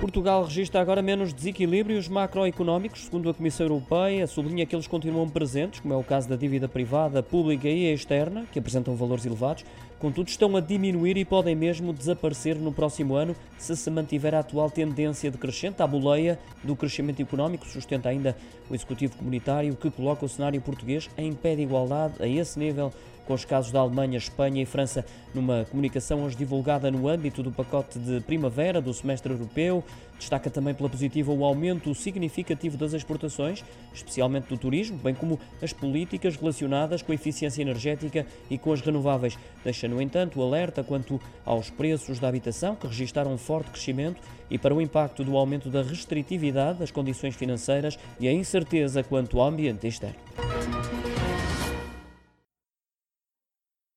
Portugal registra agora menos desequilíbrios macroeconómicos, segundo a Comissão Europeia, sublinha que eles continuam presentes, como é o caso da dívida privada, pública e externa, que apresentam valores elevados, contudo estão a diminuir e podem mesmo desaparecer no próximo ano se se mantiver a atual tendência decrescente. A boleia do crescimento económico sustenta ainda o Executivo Comunitário, que coloca o cenário português em pé de igualdade a esse nível com os casos da Alemanha, Espanha e França, numa comunicação hoje divulgada no âmbito do pacote de primavera do semestre europeu. Destaca também pela positiva o aumento significativo das exportações, especialmente do turismo, bem como as políticas relacionadas com a eficiência energética e com as renováveis. Deixa, no entanto, alerta quanto aos preços da habitação, que registaram um forte crescimento, e para o impacto do aumento da restritividade das condições financeiras e a incerteza quanto ao ambiente externo.